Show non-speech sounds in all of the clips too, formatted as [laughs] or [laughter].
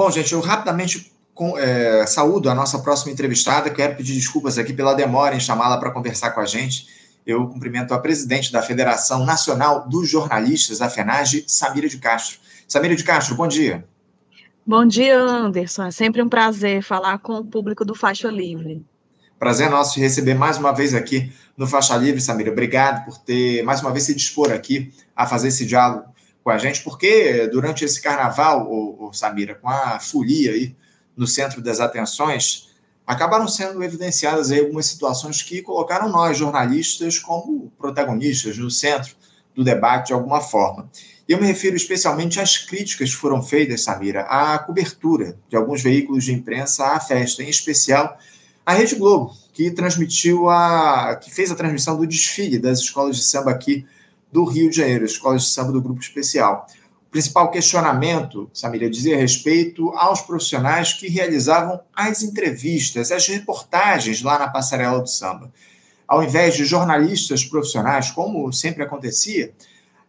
Bom, gente, eu rapidamente com, é, saúdo a nossa próxima entrevistada. Quero pedir desculpas aqui pela demora em chamá-la para conversar com a gente. Eu cumprimento a presidente da Federação Nacional dos Jornalistas, a FENAGE, Samira de Castro. Samira de Castro, bom dia. Bom dia, Anderson. É sempre um prazer falar com o público do Faixa Livre. Prazer nosso te receber mais uma vez aqui no Faixa Livre, Samira. Obrigado por ter mais uma vez se dispor aqui a fazer esse diálogo com a gente, porque durante esse carnaval, o, o Samira, com a folia aí no centro das atenções, acabaram sendo evidenciadas aí algumas situações que colocaram nós, jornalistas, como protagonistas no centro do debate de alguma forma. Eu me refiro especialmente às críticas que foram feitas, Samira, à cobertura de alguns veículos de imprensa à festa, em especial a Rede Globo, que transmitiu a. que fez a transmissão do desfile das escolas de samba aqui do Rio de Janeiro, escolas de samba do Grupo Especial. O principal questionamento, Samira, dizia respeito aos profissionais que realizavam as entrevistas, as reportagens lá na passarela do samba. Ao invés de jornalistas profissionais, como sempre acontecia,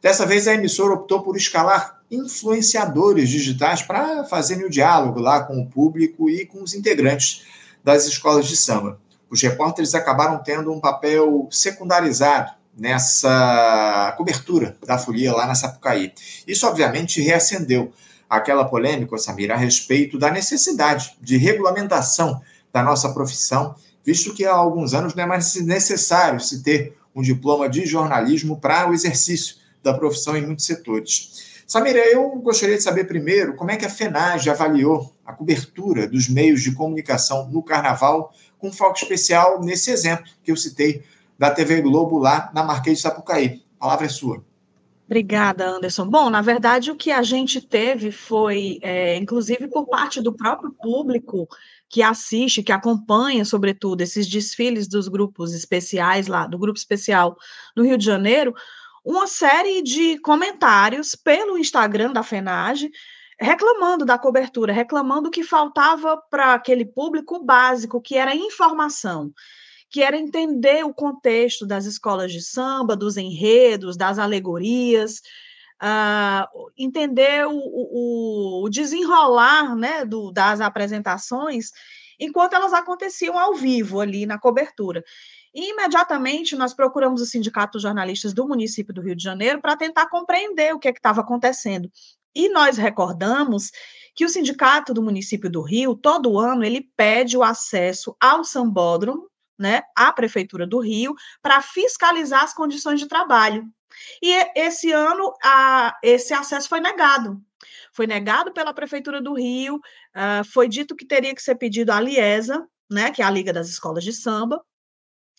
dessa vez a emissora optou por escalar influenciadores digitais para fazerem o diálogo lá com o público e com os integrantes das escolas de samba. Os repórteres acabaram tendo um papel secundarizado nessa cobertura da folia lá na Sapucaí. Isso, obviamente, reacendeu aquela polêmica, Samir, a respeito da necessidade de regulamentação da nossa profissão, visto que há alguns anos não é mais necessário se ter um diploma de jornalismo para o exercício da profissão em muitos setores. Samira, eu gostaria de saber primeiro como é que a FENAGE avaliou a cobertura dos meios de comunicação no Carnaval, com foco especial nesse exemplo que eu citei da TV Globo lá na Marquês de Sapucaí. A palavra é sua. Obrigada, Anderson. Bom, na verdade, o que a gente teve foi, é, inclusive por parte do próprio público que assiste, que acompanha, sobretudo, esses desfiles dos grupos especiais lá, do grupo especial no Rio de Janeiro, uma série de comentários pelo Instagram da FENAGE, reclamando da cobertura, reclamando que faltava para aquele público básico, que era informação que era entender o contexto das escolas de samba, dos enredos, das alegorias, uh, entender o, o, o, desenrolar né, do, das apresentações enquanto elas aconteciam ao vivo ali na cobertura. E imediatamente nós procuramos o Sindicato de Jornalistas do município do Rio de Janeiro para tentar compreender o que é estava acontecendo. E nós recordamos que o sindicato do município do Rio, todo ano, ele pede o acesso ao sambódromo né, à Prefeitura do Rio para fiscalizar as condições de trabalho. E esse ano a, esse acesso foi negado. Foi negado pela Prefeitura do Rio, uh, foi dito que teria que ser pedido à Liesa, né, que é a Liga das Escolas de Samba,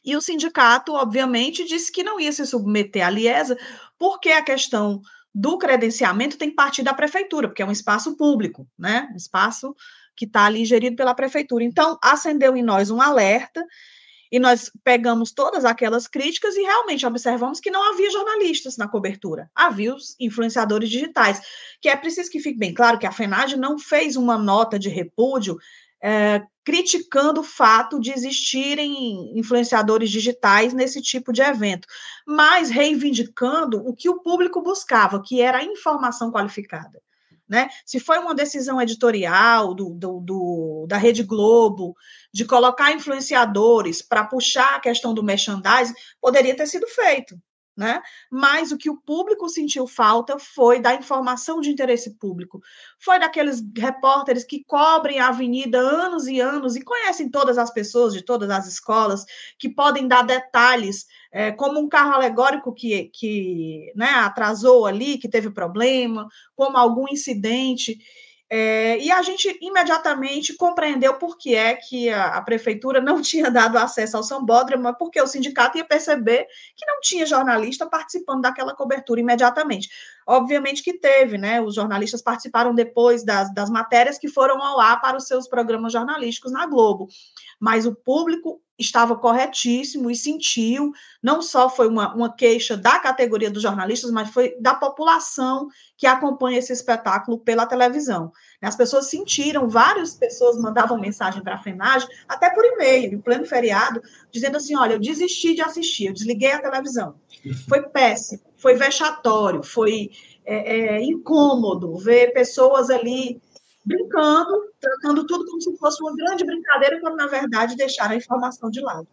e o sindicato, obviamente, disse que não ia se submeter à Liesa, porque a questão do credenciamento tem que partir da prefeitura, porque é um espaço público, né? Um espaço que está ali gerido pela prefeitura. Então, acendeu em nós um alerta e nós pegamos todas aquelas críticas e realmente observamos que não havia jornalistas na cobertura, havia os influenciadores digitais, que é preciso que fique bem claro que a FENAD não fez uma nota de repúdio é, criticando o fato de existirem influenciadores digitais nesse tipo de evento, mas reivindicando o que o público buscava, que era a informação qualificada. Né? Se foi uma decisão editorial do, do, do, da Rede Globo de colocar influenciadores para puxar a questão do merchandising, poderia ter sido feito. Né? Mas o que o público sentiu falta foi da informação de interesse público, foi daqueles repórteres que cobrem a avenida anos e anos e conhecem todas as pessoas de todas as escolas, que podem dar detalhes é, como um carro alegórico que, que né, atrasou ali, que teve problema, como algum incidente. É, e a gente imediatamente compreendeu por que é que a, a, prefeitura não [laughs] tinha dado acesso ao Sambódromo, porque o sindicato ia perceber que não tinha jornalista participando daquela cobertura imediatamente. Obviamente que teve, né? Os jornalistas participaram depois das, das matérias que foram ao ar para os seus programas jornalísticos na Globo. Mas o público estava corretíssimo e sentiu, não só foi uma, uma queixa da categoria dos jornalistas, mas foi da população que acompanha esse espetáculo pela televisão. As pessoas sentiram, várias pessoas mandavam mensagem para a FENAGE, até por e-mail, em pleno feriado, dizendo assim: olha, eu desisti de assistir, eu desliguei a televisão. Foi péssimo, foi vexatório, foi é, é, incômodo ver pessoas ali brincando, tratando tudo como se fosse uma grande brincadeira, quando na verdade deixaram a informação de lado.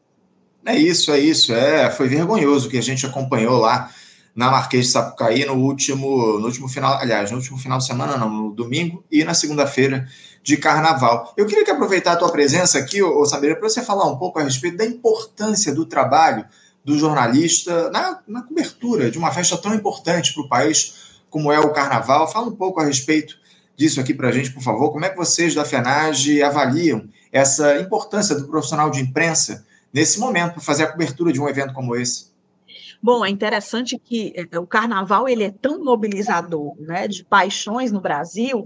É isso, é isso. É, foi vergonhoso o que a gente acompanhou lá na Marquês de Sapucaí no último, no último final, aliás, no último final de semana, não, no domingo e na segunda-feira de carnaval. Eu queria que aproveitar a tua presença aqui, ô, Sabeira, para você falar um pouco a respeito da importância do trabalho do jornalista na, na cobertura de uma festa tão importante para o país como é o carnaval. Fala um pouco a respeito disso aqui para a gente, por favor. Como é que vocês da FENAGE avaliam essa importância do profissional de imprensa nesse momento para fazer a cobertura de um evento como esse? Bom, é interessante que é, o carnaval ele é tão mobilizador, né, de paixões no Brasil,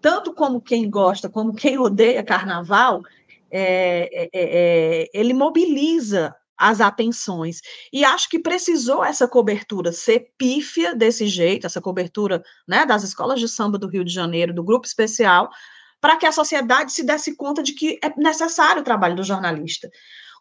tanto como quem gosta, como quem odeia carnaval, é, é, é, ele mobiliza as atenções. E acho que precisou essa cobertura ser pífia desse jeito, essa cobertura né, das escolas de samba do Rio de Janeiro, do grupo especial, para que a sociedade se desse conta de que é necessário o trabalho do jornalista.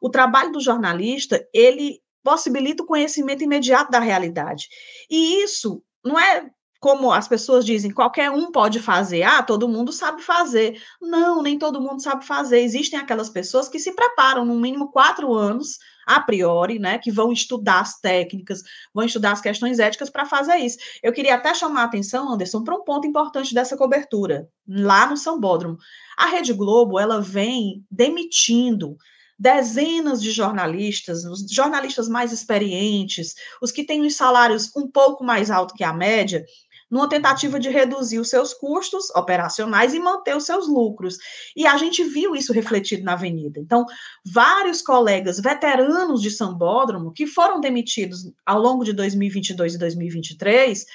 O trabalho do jornalista, ele possibilita o conhecimento imediato da realidade. E isso não é como as pessoas dizem, qualquer um pode fazer, ah, todo mundo sabe fazer. Não, nem todo mundo sabe fazer. Existem aquelas pessoas que se preparam no mínimo quatro anos, a priori, né, que vão estudar as técnicas, vão estudar as questões éticas para fazer isso. Eu queria até chamar a atenção, Anderson, para um ponto importante dessa cobertura, lá no Sambódromo. A Rede Globo, ela vem demitindo dezenas de jornalistas, os jornalistas mais experientes, os que têm os salários um pouco mais altos que a média, numa tentativa de reduzir os seus custos operacionais e manter os seus lucros. E a gente viu isso refletido na Avenida. Então, vários colegas veteranos de Sambódromo, que foram demitidos ao longo de 2022 e 2023,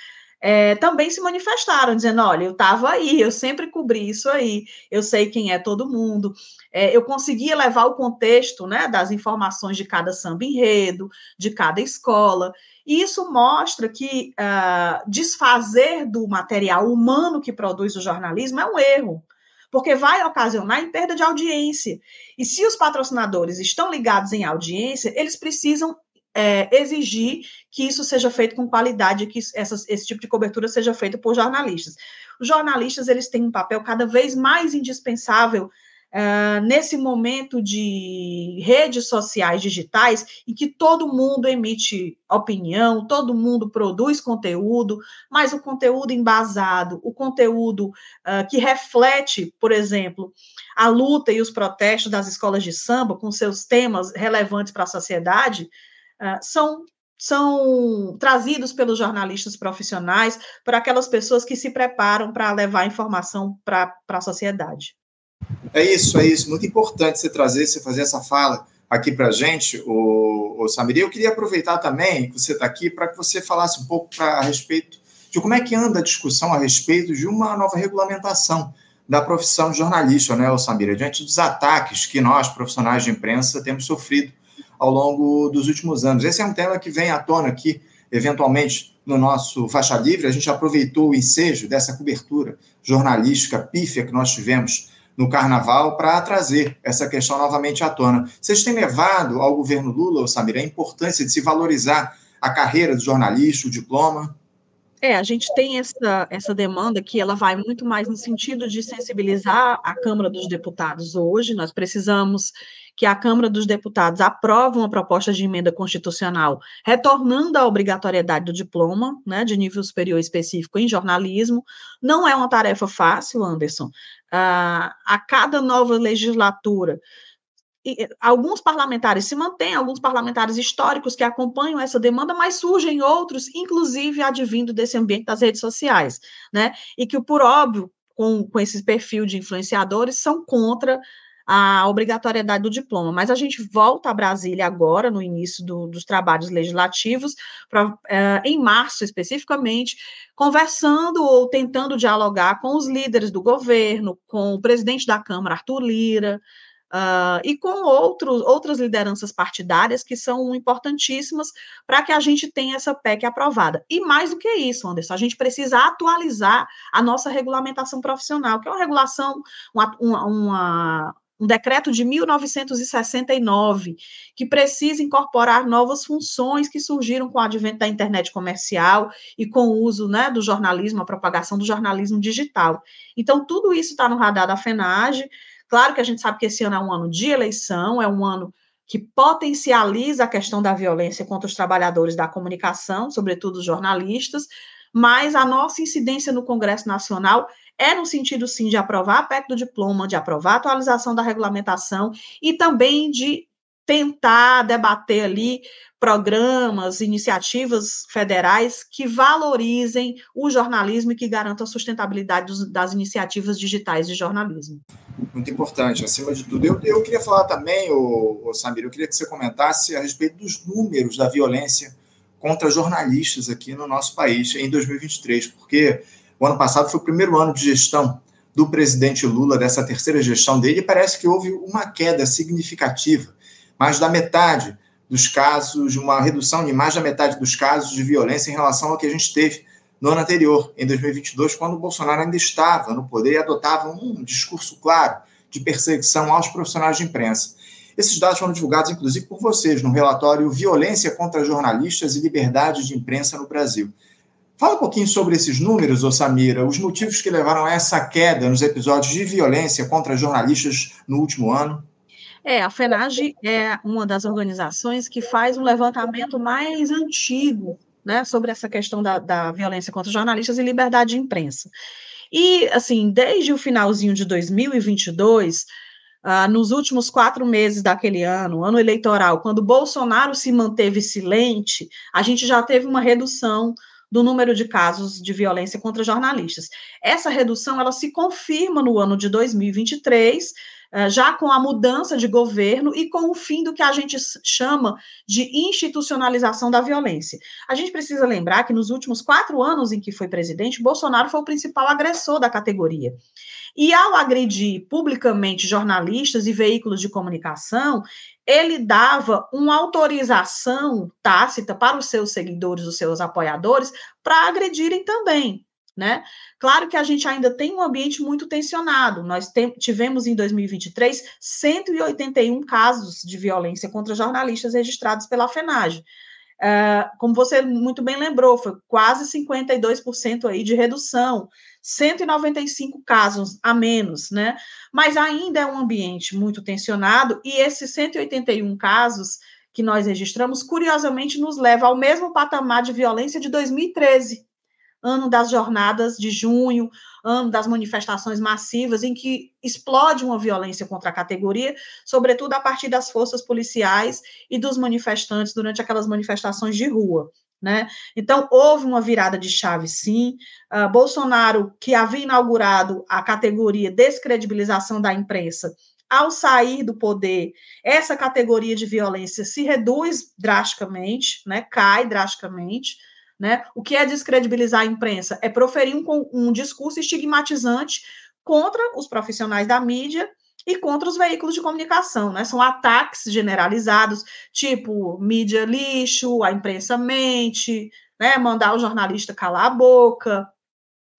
é, também se manifestaram, dizendo: olha, eu estava aí, eu sempre cobri isso aí, eu sei quem é todo mundo, é, eu conseguia levar o contexto né, das informações de cada samba enredo, de cada escola, e isso mostra que uh, desfazer do material humano que produz o jornalismo é um erro, porque vai ocasionar em perda de audiência. E se os patrocinadores estão ligados em audiência, eles precisam é, exigir que isso seja feito com qualidade, que essa, esse tipo de cobertura seja feito por jornalistas. Os jornalistas eles têm um papel cada vez mais indispensável Uh, nesse momento de redes sociais digitais, em que todo mundo emite opinião, todo mundo produz conteúdo, mas o conteúdo embasado, o conteúdo uh, que reflete, por exemplo, a luta e os protestos das escolas de samba, com seus temas relevantes para a sociedade, uh, são são trazidos pelos jornalistas profissionais, por aquelas pessoas que se preparam para levar informação para a sociedade. É isso, é isso. Muito importante você trazer, você fazer essa fala aqui para a gente, o, o Samir. Eu queria aproveitar também que você está aqui para que você falasse um pouco pra, a respeito de como é que anda a discussão a respeito de uma nova regulamentação da profissão de jornalista, né, Samira, diante dos ataques que nós, profissionais de imprensa, temos sofrido ao longo dos últimos anos. Esse é um tema que vem à tona aqui, eventualmente, no nosso Faixa Livre. A gente aproveitou o ensejo dessa cobertura jornalística pífia que nós tivemos no carnaval para trazer essa questão novamente à tona. Vocês têm levado ao governo Lula, Samir, a importância de se valorizar a carreira do jornalista, o diploma? É, a gente tem essa, essa demanda que ela vai muito mais no sentido de sensibilizar a Câmara dos Deputados hoje. Nós precisamos que a Câmara dos Deputados aprove uma proposta de emenda constitucional retornando à obrigatoriedade do diploma, né, de nível superior específico em jornalismo. Não é uma tarefa fácil, Anderson. Uh, a cada nova legislatura, alguns parlamentares se mantêm, alguns parlamentares históricos que acompanham essa demanda, mas surgem outros, inclusive advindo desse ambiente das redes sociais, né? E que, por óbvio, com, com esse perfil de influenciadores, são contra a obrigatoriedade do diploma. Mas a gente volta a Brasília agora, no início do, dos trabalhos legislativos, pra, é, em março especificamente, conversando ou tentando dialogar com os líderes do governo, com o presidente da Câmara, Arthur Lira, Uh, e com outros, outras lideranças partidárias que são importantíssimas para que a gente tenha essa PEC aprovada. E mais do que isso, Anderson, a gente precisa atualizar a nossa regulamentação profissional, que é uma regulação, uma, uma, um decreto de 1969, que precisa incorporar novas funções que surgiram com o advento da internet comercial e com o uso né, do jornalismo, a propagação do jornalismo digital. Então, tudo isso está no radar da FENAGE. Claro que a gente sabe que esse ano é um ano de eleição, é um ano que potencializa a questão da violência contra os trabalhadores da comunicação, sobretudo os jornalistas, mas a nossa incidência no Congresso Nacional é no sentido, sim, de aprovar a PEC do diploma, de aprovar a atualização da regulamentação e também de tentar debater ali programas, iniciativas federais que valorizem o jornalismo e que garantam a sustentabilidade dos, das iniciativas digitais de jornalismo. Muito importante, acima de tudo. Eu, eu queria falar também, o, Samir, eu queria que você comentasse a respeito dos números da violência contra jornalistas aqui no nosso país em 2023, porque o ano passado foi o primeiro ano de gestão do presidente Lula, dessa terceira gestão dele, e parece que houve uma queda significativa, mais da metade dos casos, uma redução de mais da metade dos casos de violência em relação ao que a gente teve no ano anterior, em 2022, quando o Bolsonaro ainda estava no poder e adotava um discurso claro de perseguição aos profissionais de imprensa. Esses dados foram divulgados, inclusive, por vocês no relatório Violência contra Jornalistas e Liberdade de Imprensa no Brasil. Fala um pouquinho sobre esses números, ô Samira, os motivos que levaram a essa queda nos episódios de violência contra jornalistas no último ano. É, a FENAGE é uma das organizações que faz um levantamento mais antigo né, sobre essa questão da, da violência contra jornalistas e liberdade de imprensa. E, assim, desde o finalzinho de 2022, ah, nos últimos quatro meses daquele ano, ano eleitoral, quando Bolsonaro se manteve silente, a gente já teve uma redução do número de casos de violência contra jornalistas. Essa redução ela se confirma no ano de 2023, eh, já com a mudança de governo e com o fim do que a gente chama de institucionalização da violência. A gente precisa lembrar que nos últimos quatro anos em que foi presidente, Bolsonaro foi o principal agressor da categoria. E ao agredir publicamente jornalistas e veículos de comunicação, ele dava uma autorização tácita para os seus seguidores, os seus apoiadores, para agredirem também. Né? Claro que a gente ainda tem um ambiente muito tensionado. Nós tivemos em 2023 181 casos de violência contra jornalistas registrados pela FENAGE. Uh, como você muito bem lembrou, foi quase 52% aí de redução, 195 casos a menos, né? Mas ainda é um ambiente muito tensionado, e esses 181 casos que nós registramos, curiosamente, nos leva ao mesmo patamar de violência de 2013 ano das jornadas de junho, ano das manifestações massivas, em que explode uma violência contra a categoria, sobretudo a partir das forças policiais e dos manifestantes durante aquelas manifestações de rua. Né? Então, houve uma virada de chave, sim. Uh, Bolsonaro, que havia inaugurado a categoria descredibilização da imprensa, ao sair do poder, essa categoria de violência se reduz drasticamente, né? cai drasticamente. Né? O que é descredibilizar a imprensa? É proferir um, um discurso estigmatizante contra os profissionais da mídia e contra os veículos de comunicação, né? São ataques generalizados, tipo mídia lixo, a imprensa mente, né? Mandar o jornalista calar a boca.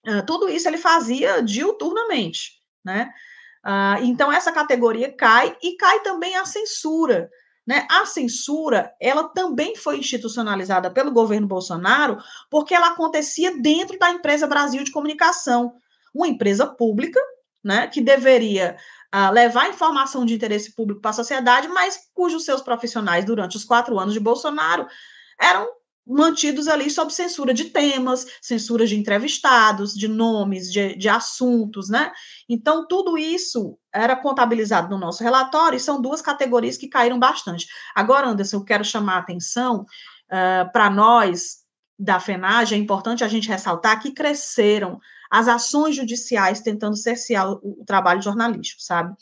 Uh, tudo isso ele fazia diuturnamente, né? Uh, então essa categoria cai e cai também a censura. Né? A censura, ela também foi institucionalizada pelo governo Bolsonaro, porque ela acontecia dentro da empresa Brasil de Comunicação, uma empresa pública, né, que deveria uh, levar informação de interesse público para a sociedade, mas cujos seus profissionais, durante os quatro anos de Bolsonaro, eram mantidos ali sob censura de temas, censura de entrevistados, de nomes, de, de assuntos, né? Então, tudo isso era contabilizado no nosso relatório e são duas categorias que caíram bastante. Agora, Anderson, eu quero chamar a atenção uh, para nós da FENAGE, é importante a gente ressaltar que cresceram as ações judiciais tentando cercear o, o trabalho jornalístico, sabe?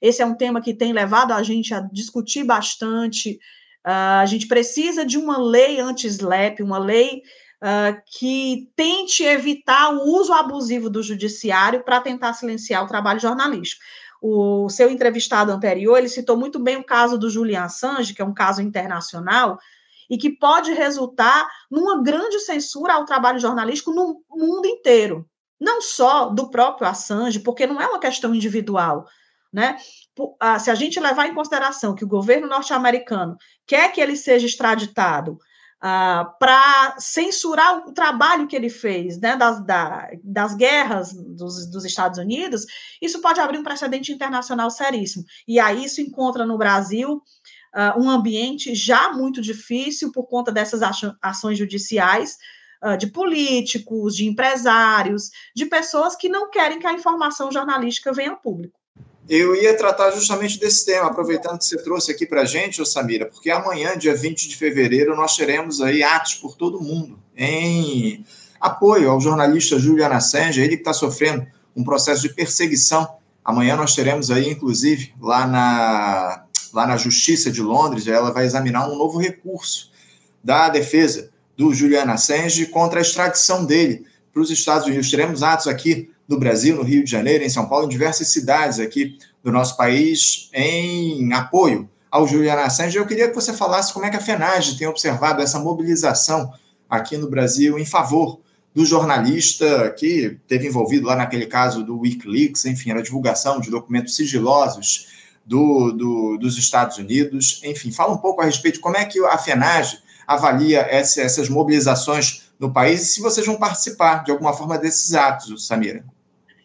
Esse é um tema que tem levado a gente a discutir bastante, Uh, a gente precisa de uma lei anti-SLAP, uma lei uh, que tente evitar o uso abusivo do judiciário para tentar silenciar o trabalho jornalístico. O seu entrevistado anterior, ele citou muito bem o caso do Julian Assange, que é um caso internacional, e que pode resultar numa grande censura ao trabalho jornalístico no mundo inteiro. Não só do próprio Assange, porque não é uma questão individual. Né? Se a gente levar em consideração que o governo norte-americano quer que ele seja extraditado Uh, para censurar o trabalho que ele fez né, das, da, das guerras dos, dos, Estados Unidos, isso pode abrir um precedente internacional seríssimo. E aí isso encontra no Brasil uh, um ambiente já muito difícil por conta dessas ações judiciais. De políticos, de empresários, de pessoas que não querem que a informação jornalística venha ao público. Eu ia tratar justamente desse tema, aproveitando que você trouxe aqui para a gente, Samira, porque amanhã, dia 20 de fevereiro, nós teremos aí atos por todo mundo em apoio ao jornalista Julian Assange, ele que está sofrendo um processo de perseguição. Amanhã nós teremos aí, inclusive, lá na, lá na Justiça de Londres, ela vai examinar um novo recurso da defesa do Julian Assange contra a extradição dele para os Estados Unidos. Teremos atos aqui no Brasil, no Rio de Janeiro, em São Paulo, em diversas cidades aqui do nosso país, em apoio ao Julian Assange. Eu queria que você falasse como é que a FENAGE tem observado essa mobilização aqui no Brasil em favor do jornalista que teve envolvido lá naquele caso do Wikileaks, enfim, na divulgação de documentos sigilosos do, do, dos Estados Unidos. Enfim, fala um pouco a respeito de como é que a FENAGE avalia essa, essas mobilizações no país e se vocês vão participar de alguma forma desses atos, Samira.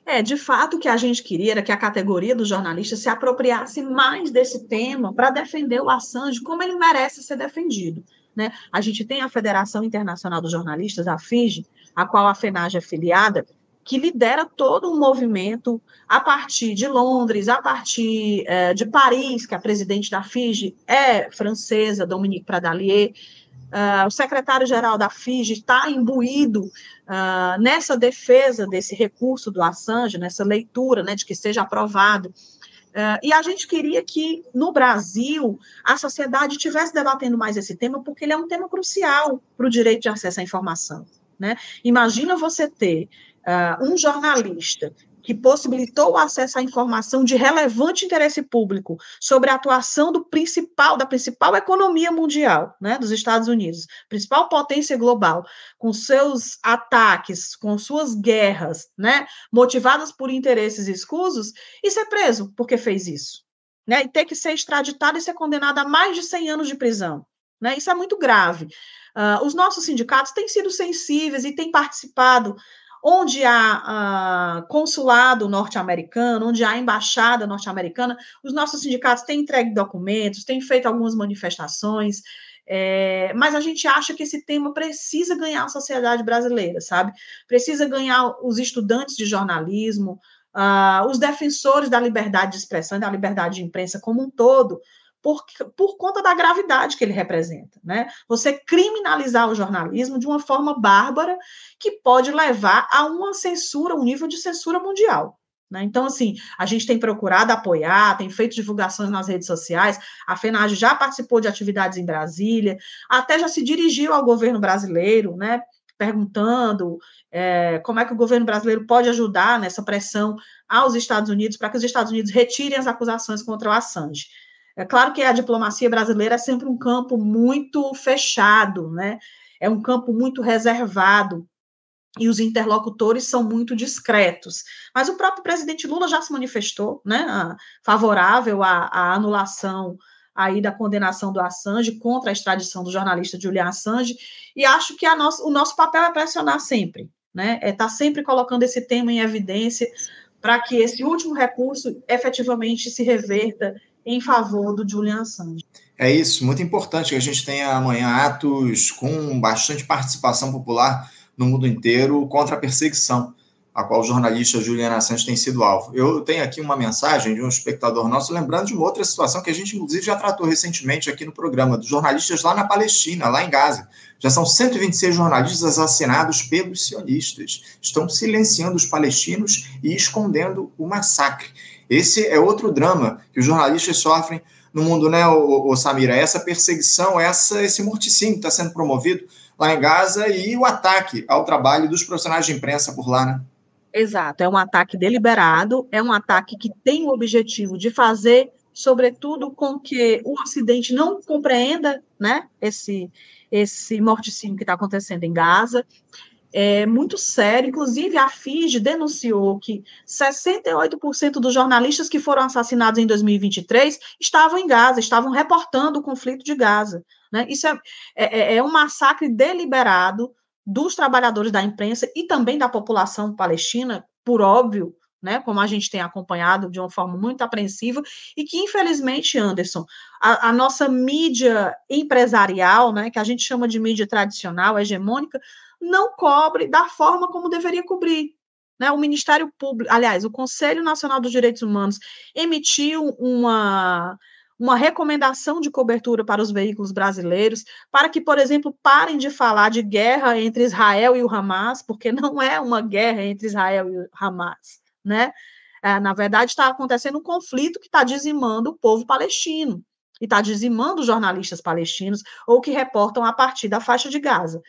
É, de fato, o que a gente queria era que a categoria dos jornalistas se apropriasse mais desse tema para defender o Assange como ele merece ser defendido. Né? A gente tem a Federação Internacional dos Jornalistas, a FIGE, a qual a FENAGE é filiada, que lidera todo um movimento a partir de Londres, a partir é, de Paris, que a presidente da FIGE é francesa, Dominique Pradalier, Uh, o secretário-geral da FIG está imbuído uh, nessa defesa desse recurso do Assange, nessa leitura né, de que seja aprovado. Uh, e a gente queria que, no Brasil, a sociedade estivesse debatendo mais esse tema, porque ele é um tema crucial para o direito de acesso à informação. Né? Imagina você ter um jornalista que possibilitou o acesso à informação de relevante interesse público sobre a atuação do principal, da principal economia mundial, né, dos Estados Unidos, principal potência global, com seus ataques, com suas guerras, né, motivadas por interesses escusos, e ser preso porque fez isso, né, e ter que ser extraditado e ser condenado a mais de 100 anos de prisão, né, isso é muito grave. Uh, os nossos sindicatos têm sido sensíveis e têm participado onde há uh, consulado norte-americano, onde há embaixada norte-americana, os nossos sindicatos têm entregue documentos, têm feito algumas manifestações, é, mas a gente acha que esse tema precisa ganhar a sociedade brasileira, sabe? Precisa ganhar os estudantes de jornalismo, uh, os defensores da liberdade de expressão e da liberdade de imprensa como um todo, por, por conta da gravidade que ele representa. Né? Você criminalizar o jornalismo de uma forma bárbara que pode levar a uma censura, um nível de censura mundial. Né? Então, assim, a gente tem procurado apoiar, tem feito divulgações nas redes sociais, a FENAGE já participou de atividades em Brasília, até já se dirigiu ao governo brasileiro, né? perguntando é, como é que o governo brasileiro pode ajudar nessa pressão aos Estados Unidos para que os Estados Unidos retirem as acusações contra o Assange. É claro que a diplomacia brasileira é sempre um campo muito fechado, né? É um campo muito reservado e os interlocutores são muito discretos. Mas o próprio presidente Lula já se manifestou, né, favorável à, à anulação aí da condenação do Assange contra a extradição do jornalista Julian Assange, e acho que nosso, o nosso papel é pressionar sempre, né? É estar tá sempre colocando esse tema em evidência para que esse último recurso efetivamente se reverta em favor do Julian Assange. É isso, muito importante que a gente tenha amanhã atos com bastante participação popular no mundo inteiro contra a perseguição a qual o jornalista Julian Assange tem sido alvo. Eu tenho aqui uma mensagem de um espectador nosso lembrando de uma outra situação que a gente, inclusive, já tratou recentemente aqui no programa, dos jornalistas lá na Palestina, lá em Gaza. Já são 126 jornalistas assassinados pelos sionistas. Estão silenciando os palestinos e escondendo o massacre. Esse é outro drama que os jornalistas sofrem no mundo, né, o, o Samira? Essa perseguição, essa, esse morticínio que está sendo promovido lá em Gaza e o ataque ao trabalho dos profissionais de imprensa por lá, né? Exato, é um ataque deliberado, é um ataque que tem o objetivo de fazer, sobretudo, com que o Ocidente não compreenda né, esse, esse morticínio que está acontecendo em Gaza, é muito sério. Inclusive, a FIGE denunciou que 68% dos jornalistas que foram assassinados em 2023 estavam em Gaza, estavam reportando o conflito de Gaza. Né? Isso é, é, é um massacre deliberado dos trabalhadores da imprensa e também da população palestina, por óbvio, né, como a gente tem acompanhado de uma forma muito apreensiva, e que, infelizmente, Anderson, a, a, nossa mídia empresarial, né, que a gente chama de mídia tradicional, hegemônica, não cobre da forma como deveria cobrir. Né? O Ministério Público, aliás, o Conselho Nacional dos Direitos Humanos emitiu uma uma recomendação de cobertura para os veículos brasileiros, para que, por exemplo, parem de falar de guerra entre Israel e o Hamas, porque não é uma guerra entre Israel e o Hamas né? É, na verdade, está acontecendo um conflito que está dizimando o povo palestino e está dizimando os jornalistas palestinos ou que reportam a partir da faixa de Gaza.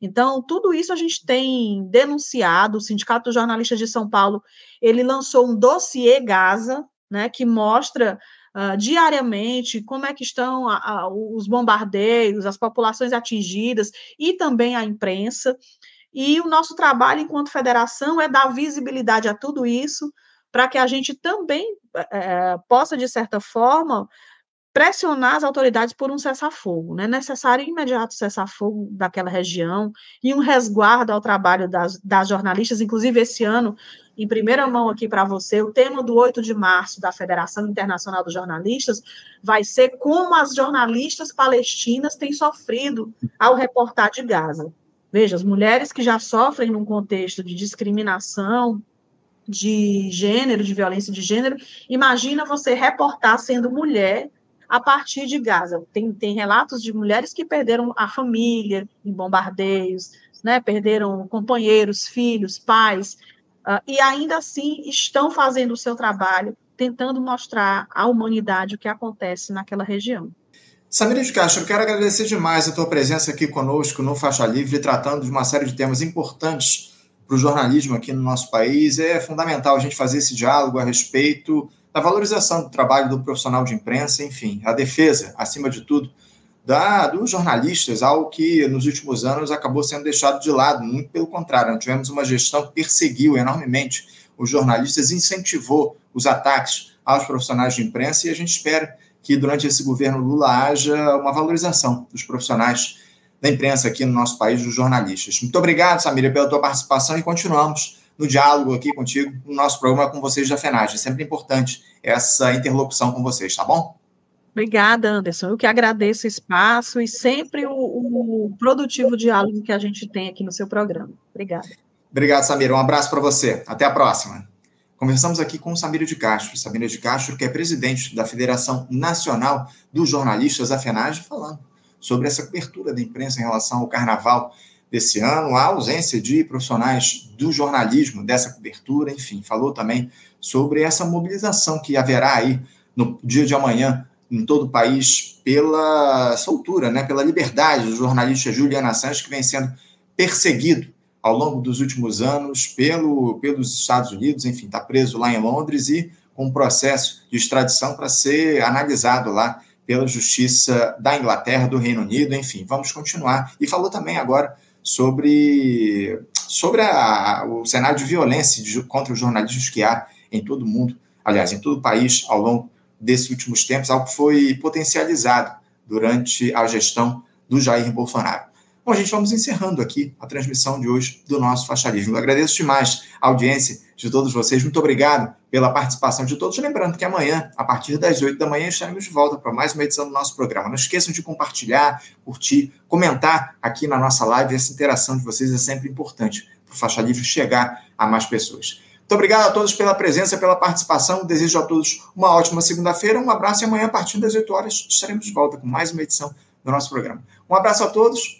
Então, tudo isso a gente tem denunciado. O Sindicato dos Jornalistas de São Paulo ele lançou um dossiê Gaza, né, que mostra uh, diariamente como é que estão a, a, os bombardeios, as populações atingidas e também a imprensa. E o nosso trabalho enquanto federação é dar visibilidade a tudo isso, para que a gente também é, possa, de certa forma, pressionar as autoridades por um cessar-fogo. Né? Necessário imediato cessar-fogo daquela região e um resguardo ao trabalho das, das jornalistas. Inclusive, esse ano, em primeira mão aqui para você, o tema do 8 de março da Federação Internacional dos Jornalistas vai ser como as jornalistas palestinas têm sofrido ao reportar de Gaza. Veja, as mulheres que já sofrem num contexto de discriminação, de gênero, de violência de gênero, imagina você reportar sendo mulher a partir de Gaza. Tem, tem relatos de mulheres que perderam a família em bombardeios, né, perderam companheiros, filhos, pais, uh, e ainda assim estão fazendo o seu trabalho, tentando mostrar à humanidade o que acontece naquela região. Samira de Castro, eu quero agradecer demais a tua presença aqui conosco no Faixa Livre, tratando de uma série de temas importantes para o jornalismo aqui no nosso país. É fundamental a gente fazer esse diálogo a respeito da valorização do trabalho do profissional de imprensa, enfim, a defesa, acima de tudo, da, dos jornalistas, algo que nos últimos anos acabou sendo deixado de lado, muito pelo contrário, nós tivemos uma gestão que perseguiu enormemente os jornalistas, incentivou os ataques aos profissionais de imprensa e a gente espera que durante esse governo Lula haja uma valorização dos profissionais da imprensa aqui no nosso país, dos jornalistas. Muito obrigado, Samira, pela tua participação e continuamos no diálogo aqui contigo, no nosso programa com vocês da FENAGE. É sempre importante essa interlocução com vocês, tá bom? Obrigada, Anderson. Eu que agradeço o espaço e sempre o, o produtivo diálogo que a gente tem aqui no seu programa. Obrigada. Obrigado, Samira. Um abraço para você. Até a próxima. Conversamos aqui com Samira de Castro. Samira de Castro, que é presidente da Federação Nacional dos Jornalistas, a FENAGE, falando sobre essa cobertura da imprensa em relação ao carnaval desse ano, a ausência de profissionais do jornalismo dessa cobertura, enfim, falou também sobre essa mobilização que haverá aí no dia de amanhã em todo o país pela soltura, né, pela liberdade do jornalista Juliana Assange, que vem sendo perseguido ao longo dos últimos anos pelo, pelos Estados Unidos, enfim, está preso lá em Londres e com um processo de extradição para ser analisado lá pela Justiça da Inglaterra, do Reino Unido, enfim, vamos continuar. E falou também agora sobre, sobre a, o cenário de violência de, contra os jornalistas que há em todo o mundo, aliás, em todo o país, ao longo desses últimos tempos, algo que foi potencializado durante a gestão do Jair Bolsonaro. Bom, gente, vamos encerrando aqui a transmissão de hoje do nosso Facharismo. Eu agradeço demais a audiência de todos vocês. Muito obrigado pela participação de todos. Lembrando que amanhã, a partir das 8 da manhã, estaremos de volta para mais uma edição do nosso programa. Não esqueçam de compartilhar, curtir, comentar aqui na nossa live. Essa interação de vocês é sempre importante para o Faixa Livre chegar a mais pessoas. Muito obrigado a todos pela presença, pela participação. Desejo a todos uma ótima segunda-feira. Um abraço e amanhã, a partir das 8 horas, estaremos de volta com mais uma edição do nosso programa. Um abraço a todos